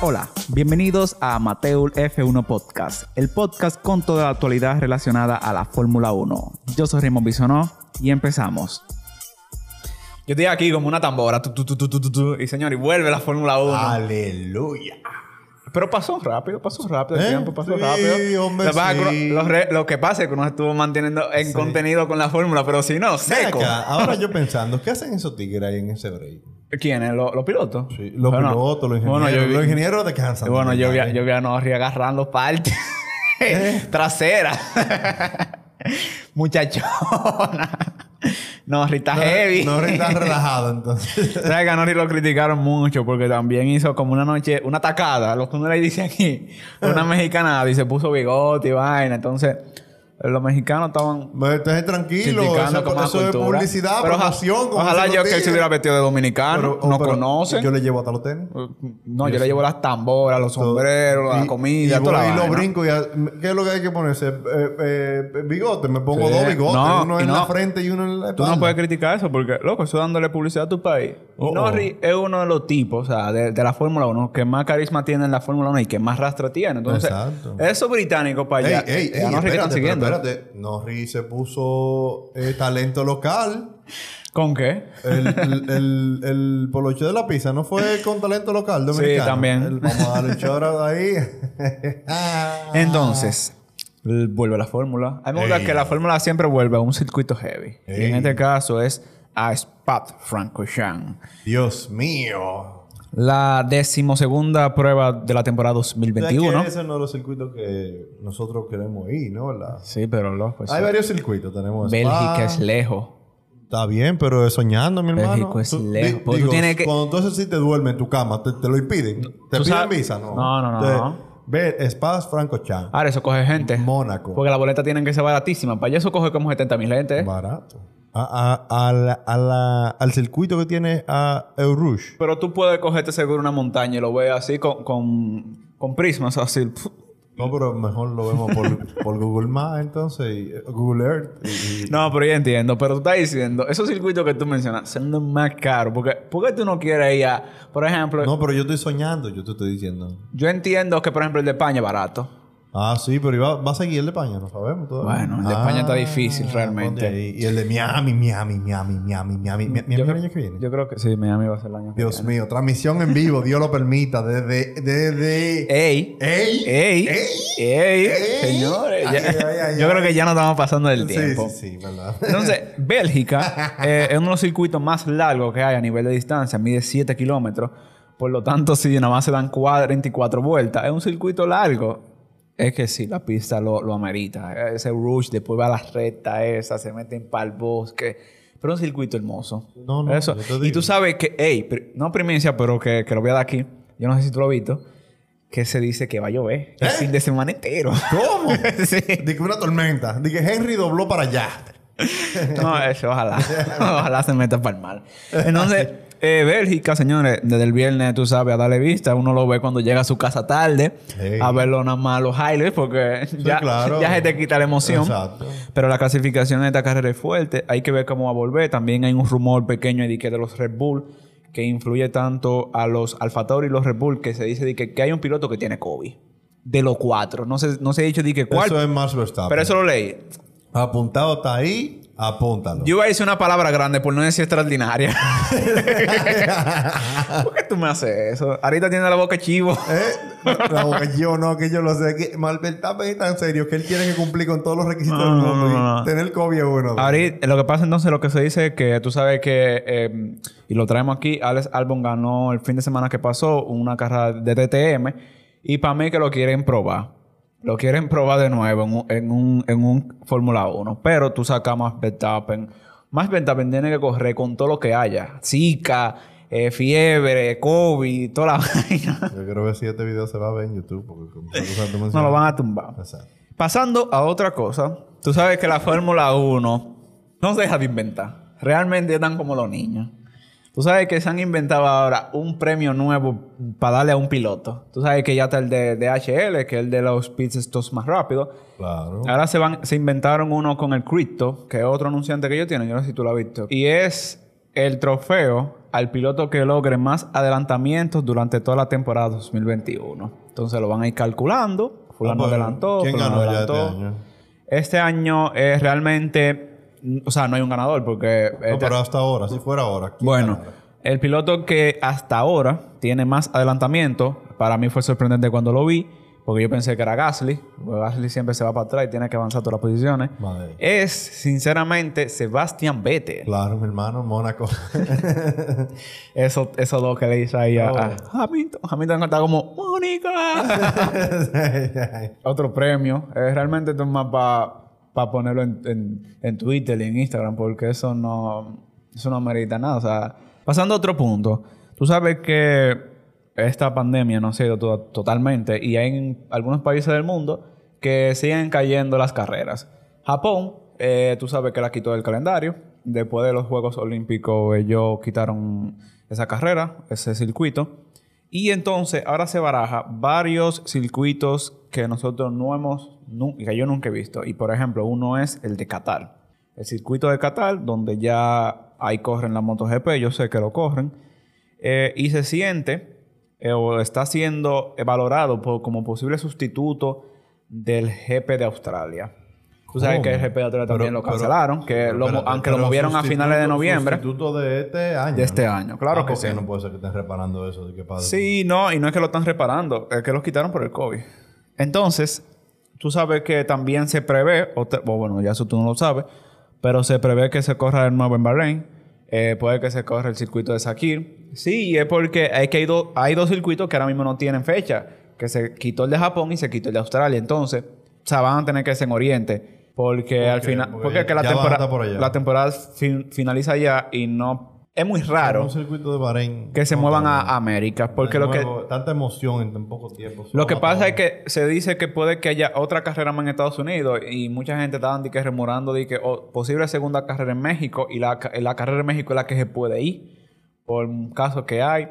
Hola, bienvenidos a Amateur F1 Podcast, el podcast con toda la actualidad relacionada a la Fórmula 1. Yo soy Raymond Bisonó y empezamos. Yo estoy aquí como una tambora, tu, tu, tu, tu, tu, tu, tu, y señor, y vuelve la Fórmula 1. Aleluya. Pero pasó rápido, pasó rápido, el ¿Eh? tiempo pasó Sí, rápido. hombre, lo, que pasa es que sí. uno- lo re- lo que pasa es que uno estuvo manteniendo en Sí. contenido con la Fórmula, pero si no, seco. acá, ahora yo pensando, ¿qué hacen esos tigres ahí en ese break? ¿Quiénes? ¿Los, los pilotos? Sí, los pilotos, los ingenieros. Bueno, yo vi- los ingenieros descansan. Bueno, yo vi, a- yo vi a Norri agarrando partes trasera. Muchachona. Norri está heavy. No, no está relajado entonces. ¿Sabes que a Norri lo criticaron mucho porque también hizo como una noche, una tacada, lo que uno le dice aquí, una mexicana y se puso bigote y vaina. Entonces, los mexicanos estaban Entonces tranquilo, eso, eso es publicidad, Pero oja- promoción. como Ojalá yo los que él se hubiera vestido de dominicano. Pero- oh, no pero conocen. Yo le llevo hasta los tenis. No, yo, le llevo las tamboras, los sombreros, la comida, y toda la y lo vaina. brinco y a- ¿qué es lo que hay que ponerse? Eh, eh, bigote, me pongo Sí. dos bigotes, No, uno en no. la frente y uno en la Tú espalda. no puedes criticar eso porque, loco, eso es dándole publicidad a tu país. Oh, oh. Es uno de los tipos, o sea, de, de la Fórmula 1 que más carisma tiene en la Fórmula 1 y que más rastra tiene. Entonces, Exacto. esos británicos para allá, Ey, ey, eh, a están siguiendo. Espérate. Norris se puso eh, talento local. ¿Con qué? El, el, el, el poloche de la pizza no fue con talento local dominicano. también. El- vamos a darle un choro ahí. Entonces, vuelve la Fórmula. A mí me gusta Ey. que la Fórmula siempre vuelve a un circuito heavy. Y en este caso es a Spa-Francorchamps. Dios mío. La decimosegunda prueba de la temporada Es 2021. que ese no es los circuitos que nosotros queremos ir, ¿no? Sí, pero loco. Hay varios circuitos. Tenemos Bélgica Spa. es lejos. Está bien, pero es soñando, mi hermano. Bélgica es Tú- lejos. di- Porque tú tienes que- Cuando tú si te duermes en tu cama, ¿te, te lo impiden? ¿Te piden sabes- visa? No. No, no, no, Te- no. Ve, Spa Franco Chan. Ahora eso coge gente. Mónaco. Porque las boletas tienen que ser baratísimas. Para allá eso coge como 70 mil gente. ¿eh? Barato. A, a- a la- a la- al circuito que tiene a Eurush. Pero tú puedes cogerte seguro una montaña y lo ves así con, con, con prismas así. No, pero mejor lo vemos por, por Google Maps entonces, y, eh, Google Earth. y- y- No, pero yo entiendo. Pero tú estás diciendo, esos circuitos que tú mencionas son los más caros. Porque, ¿Por qué tú no quieres ir a, por ejemplo, No, pero yo estoy soñando, yo te estoy diciendo. yo entiendo que, por ejemplo, el de España es barato. Ah, sí, pero iba- va a seguir el de España, no sabemos todavía. Bueno, el de España está difícil, realmente. Y el de Miami, Miami, Miami, Miami, Miami. Miami Yo- el año que viene. Yo creo que sí, Miami va a ser el año que Dios viene. mío, transmisión en vivo, Dios lo permita, desde... desde... ¡Ey! ¡Ey! ¡Ey! ¡Ey! ¡Ey! Señores, Ay, ya- ay, ay, yo ay. creo que ya no estamos pasando del Sí, tiempo. sí, sí, verdad. Entonces, Bélgica eh, es uno de los circuitos más largos que hay a nivel de distancia, mide 7 kilómetros. Por lo tanto, si nada más se dan 44 vueltas, es un circuito largo. Es que sí, la pista lo, lo amerita. Ese rush, después va a la recta esa, se meten para el bosque. Pero es un circuito hermoso. No, no, Eso. yo te Y tú sabes que, hey, no primicia, pero que, que lo voy a dar aquí. Yo no sé si tú lo has visto. Que se dice que va a llover el ¿Eh? fin de semana entero. ¿Cómo? sí. Que una tormenta. Que Henry dobló para allá. No, eso, ojalá. ojalá se meta para el mal. Entonces, eh, Bélgica, señores, desde el viernes, tú sabes, a darle vista. Uno lo ve cuando llega a su casa tarde, a verlo nada más los highlights, porque ya, claro. ya se te quita la emoción. Exacto. Pero la clasificación de esta carrera es fuerte. Hay que ver cómo va a volver. También hay un rumor pequeño de que de los Red Bull que influye tanto a los Alfa y los Red Bull que se dice de que, que hay un piloto que tiene COVID. De los cuatro. No se, no se ha dicho de que cuál. Eso es Max Verstappen. pero eso lo leí. Apuntado está ahí, apúntalo. Yo iba a decir una palabra grande por no decir extraordinaria. ¿Por qué tú me haces eso? Ahorita tiene la boca chivo. ¿Eh? No, que yo no, que yo lo sé. Que Verstappen es tan serio que él tiene que cumplir con todos los requisitos No, del mundo. no, no. Y tener COVID es de- Ahorita, lo que pasa entonces, lo que se dice es que tú sabes que, eh, y lo traemos aquí, Alex Albon ganó el fin de semana que pasó una carrera de DTM y para mí que lo quieren probar. Lo quieren probar de nuevo en un, en un, en un Fórmula 1. Pero tú sacas más Verstappen. Más Verstappen tiene que correr con todo lo que haya. Zika, eh, fiebre, COVID, toda la vaina. Yo quiero ver si este video se va a ver en YouTube. Porque como tú No lo van a tumbar. Exacto. Pasando a otra cosa, tú sabes que la Fórmula 1 no se deja de inventar. Realmente están como los niños. Tú sabes que se han inventado ahora un premio nuevo para darle a un piloto. Tú sabes que ya está el de, HL, que es el de los pits estos más rápidos. Claro. Ahora se van, se inventaron uno con el Crypto, que es otro anunciante que ellos tienen. Yo no sé si tú lo has visto. Y es el trofeo al piloto que logre más adelantamientos durante toda la temporada 2021. Entonces lo van a ir calculando. Fulano Ah, pues, adelantó, ¿Quién fulano ganó ya adelantó. este año? Este año es realmente... O sea, no hay un ganador porque... No, este- pero hasta ahora, si fuera ahora. ¿quién bueno, el piloto que hasta ahora tiene más adelantamiento, para mí fue sorprendente cuando lo vi, porque yo pensé que era Gasly. porque Gasly siempre se va para atrás y tiene que avanzar todas las posiciones. Madre. Es, sinceramente, Sebastian Vettel. Claro, mi hermano, Mónaco. Eso, eso lo que le hizo ahí a, Oh. a Hamilton. Hamilton está como, ¡Mónica! Otro premio. Eh, realmente esto es más para ponerlo en, Twitter y en Instagram, porque eso no, eso no merita nada. O sea, pasando a otro punto. Tú sabes que esta pandemia no ha ido to- totalmente y hay en algunos países del mundo que siguen cayendo las carreras. Japón, eh, tú sabes que la quitó del calendario. Después de los Juegos Olímpicos, ellos quitaron esa carrera, ese circuito. Y entonces ahora se baraja varios circuitos que nosotros no hemos, que yo nunca he visto. Y por ejemplo, uno es el de Qatar. El circuito de Qatar, donde ya ahí corren la MotoGP, yo sé que lo corren. Eh, y se siente eh, o está siendo valorado por- como posible sustituto del GP de Australia. Tú sabes ¿Cómo? que el GP de Australia Pero- también lo cancelaron, que pero lo aunque lo movieron a finales de noviembre. Sustituto de este año. De este ¿no? año, claro Ah, que sí. no puede ser que estén reparando eso. que padre. Sí, no, y no es que lo están reparando, es que los quitaron por el COVID. Entonces, tú sabes que también se prevé, o, te- bueno, ya eso tú no lo sabes, pero se prevé que se corra el nuevo en Bahrein. Eh, puede que se corra el circuito de Sakir. Sí, y es porque hay, que hay, do- hay dos circuitos que ahora mismo no tienen fecha. Que se quitó el de Japón y se quitó el de Australia. Entonces, o sea, van a tener que ser en Oriente. Porque al final... Porque que la, temporada, la temporada fin- finaliza ya y no... Es muy raro Un circuito de Bahrein. que se no, muevan a América. Porque lo que... Tanta emoción en tan poco tiempo. Lo que pasa es que se dice que puede que haya otra carrera más en Estados Unidos y mucha gente está que remurando de que o posible segunda carrera en México y la, ca- la carrera en México es la que se puede ir por un caso que hay.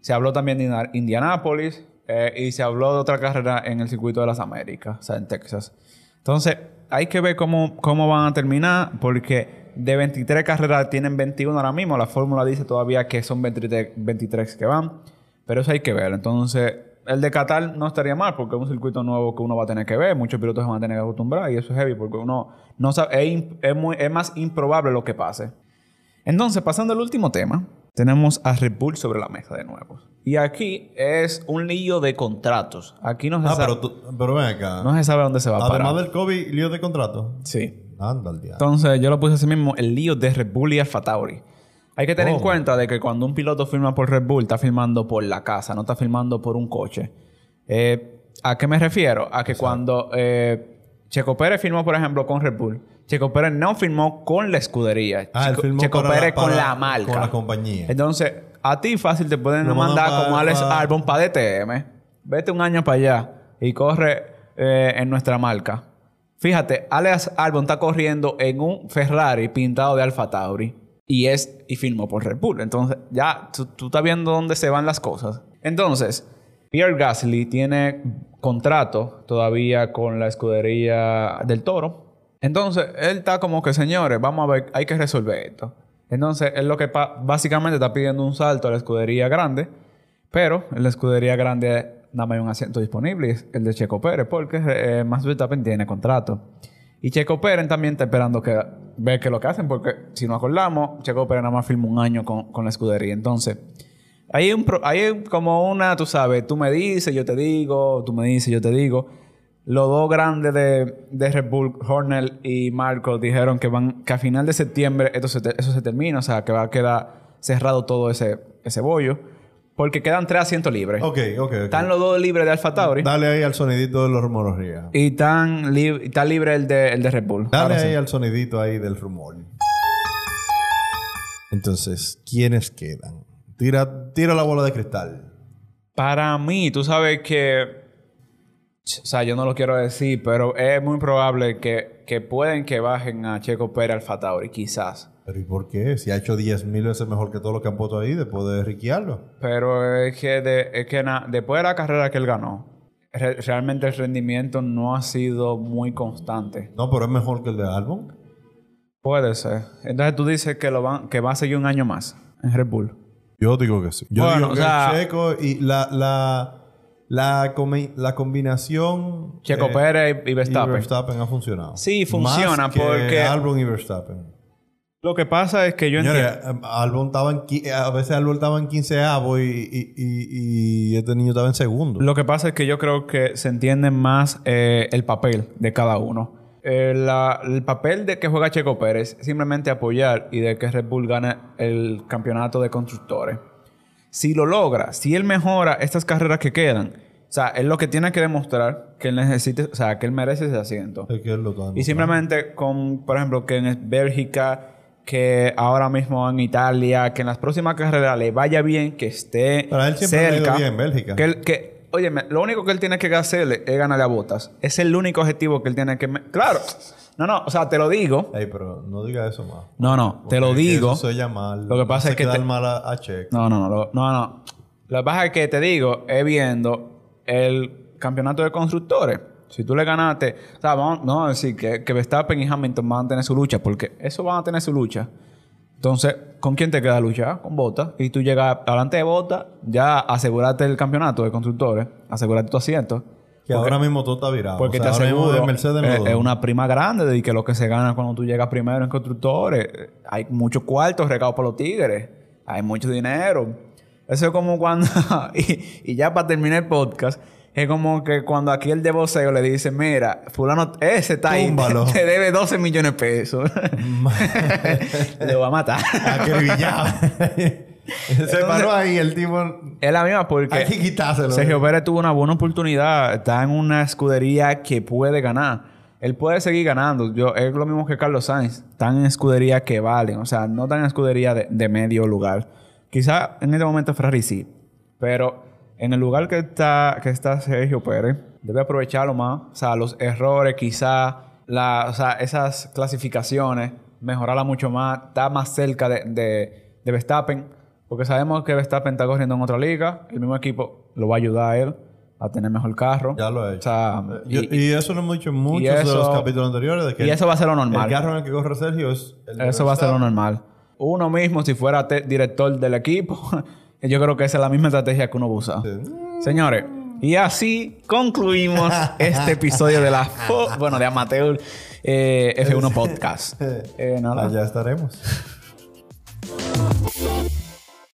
Se habló también de Indianápolis eh, y se habló de otra carrera en el circuito de las Américas, o sea, en Texas. Entonces, hay que ver cómo, cómo van a terminar porque de 23 carreras tienen 21 ahora mismo. La fórmula dice todavía que son 23, 23 que van. Pero eso hay que ver. Entonces, el de Qatar no estaría mal porque es un circuito nuevo que uno va a tener que ver. Muchos pilotos se van a tener que acostumbrar y eso es heavy porque uno no sabe. Es, im- es muy- es más improbable lo que pase. Entonces, pasando al último tema, tenemos a Red Bull sobre la mesa de nuevo. Y aquí es un lío de contratos. Aquí no se, Ah, sabe, pero, tú, pero ven acá. no se sabe dónde se va a parar. Además del COVID, lío de contrato. Sí. Anda al diablo. Entonces, yo lo puse así mismo, el lío de Red Bull y Alfa Tauri. Hay que tener en ¿Cómo? cuenta de que cuando un piloto firma por Red Bull, está firmando por la casa, no está firmando por un coche. Eh, ¿A qué me refiero? A que cuando eh, Checo Pérez firmó, por ejemplo, con Red Bull, Checo Pérez no firmó con la escudería. Ah, Checo, firmó Checo para la- Pérez con la marca. con la compañía. Entonces, a ti fácil te pueden mandar como Alex Albon para DTM. Vete un año para allá y corre eh, en nuestra marca. Fíjate, Alex Albon está corriendo en un Ferrari pintado de Alfa Tauri y es y firmó por Red Bull. Entonces, ya tú, tú estás viendo dónde se van las cosas. Entonces, Pierre Gasly tiene contrato todavía con la escudería del Toro. Entonces, él está como que, señores, vamos a ver, hay que resolver esto. Entonces, él lo que básicamente está pidiendo un salto a la escudería grande, pero la escudería grande nada más hay un asiento disponible, el de Checo Pérez, porque eh, Max Verstappen tiene contrato. Y Checo Pérez también está esperando que ver qué lo que hacen, porque si nos acordamos, Checo Pérez nada más firma un año con, con la escudería. Entonces, hay, un hay como una, tú sabes, tú me dices, yo te digo, tú me dices, yo te digo. Los dos grandes de, de Red Bull, Horner y Marco, dijeron que van que a final de septiembre esto se eso se termina, o sea, que va a quedar cerrado todo ese, ese bollo. Porque quedan tres asientos libres. Ok, ok, ok. Están los dos libres de Alfa Tauri. Dale ahí al sonidito de los rumores. Y están lib- está libre el de, el de Red Bull. Dale sí. ahí al sonidito ahí del rumor. Entonces, ¿quiénes quedan? Tira, tira la bola de cristal. Para mí, tú sabes que. O sea, yo no lo quiero decir, pero es muy probable que, que pueden que bajen a Checo Pérez Alfa Tauri, quizás. ¿Pero y por qué? Si ha hecho 10.000 veces mejor que todo lo que han puesto ahí después de riquearlo. Pero es que, de- es que na- después de la carrera que él ganó, re- realmente el rendimiento no ha sido muy constante. No, pero es mejor que el de Albon. Puede ser. Entonces tú dices que, lo van, que va a seguir un año más en Red Bull. Yo digo que sí. Yo Bueno, digo o que sea- Checo y la, la, la, la combinación... Checo eh, Pérez y Verstappen. y Verstappen ha funcionado. Sí, funciona Más que porque- Albon y Verstappen. Lo que pasa es que yo Señores, entiendo... Albon estaba en... qui- A veces Albon estaba en 15 y, y, y, y este niño estaba en segundo. Lo que pasa es que yo creo que se entiende más eh, el papel de cada uno. Eh, la- el papel de que juega Checo Pérez es simplemente apoyar y de que Red Bull gane el campeonato de constructores. Si lo logra, si él mejora estas carreras que quedan, o sea, él lo que tiene que demostrar que él necesite, o sea, que él merece ese asiento. Es que él lo está Y simplemente con, por ejemplo, que en Bélgica, que ahora mismo en Italia, que en las próximas carreras le vaya bien, que esté Para él siempre le ha ido cerca. bien en Bélgica. Que, él- que, óyeme, lo único que él tiene que hacerle es ganarle a botas. Es el único objetivo que él tiene que... Claro. No, no, o sea, te lo digo. Ey, pero no diga eso más. No, no, te lo digo. Eso se oye mal. Lo que pasa es que te- mal a, a. No, no, no, lo- no, no. Lo que pasa es que te digo, es viendo el campeonato de constructores. Si tú le ganaste, o sea, vamos, no a decir que, que Verstappen y Hamilton van a tener su lucha, porque eso van a tener su lucha. Entonces, ¿con quién te queda luchar? Con Bota. Y tú llegas adelante de Bota, ya asegurate el campeonato de constructores, asegurate tu asiento. Que ahora mismo todo está virado. Porque O sea, te aseguro, de Mercedes es, lo es una prima grande de que lo que se gana cuando tú llegas primero en constructores. eh, Hay muchos cuartos regados por los tigres. Hay mucho dinero. Eso es como cuando... y, y ya para terminar el podcast... Es como que cuando aquí el de voceo le dice... Mira, fulano... Ese está ahí. Túmbalo. Te debe 12 millones de pesos. Le va a matar. Acribillado. Se paró ahí el tipo. es la misma porque... Hay que quitárselo. Sergio Pérez tuvo una buena oportunidad. Está en una escudería que puede ganar. Él puede seguir ganando. Yo, es lo mismo que Carlos Sainz. Están en escudería que valen. O sea, no están en escudería de, de medio lugar. Quizá en este momento Ferrari sí. Pero en el lugar que está, que está Sergio Pérez, debe aprovecharlo más. O sea, los errores, quizá, la, o sea, esas clasificaciones, mejorarla mucho más. Está más cerca de, de, de Verstappen. Porque sabemos que Verstappen está corriendo en otra liga. El mismo equipo lo va a ayudar a él a tener mejor carro. Ya lo he hecho. O sea, Yo- y, y, eso lo hemos dicho en muchos eso- de los capítulos anteriores. De que y eso va a ser lo normal. El carro en el que corre Sergio es. el Eso va a ser lo normal. Uno mismo, si fuera director del equipo, yo creo que esa es la misma estrategia que uno usa. Señores, y así concluimos este episodio de la bueno, de Amateur eh, F1 Podcast. Eh, Allá estaremos.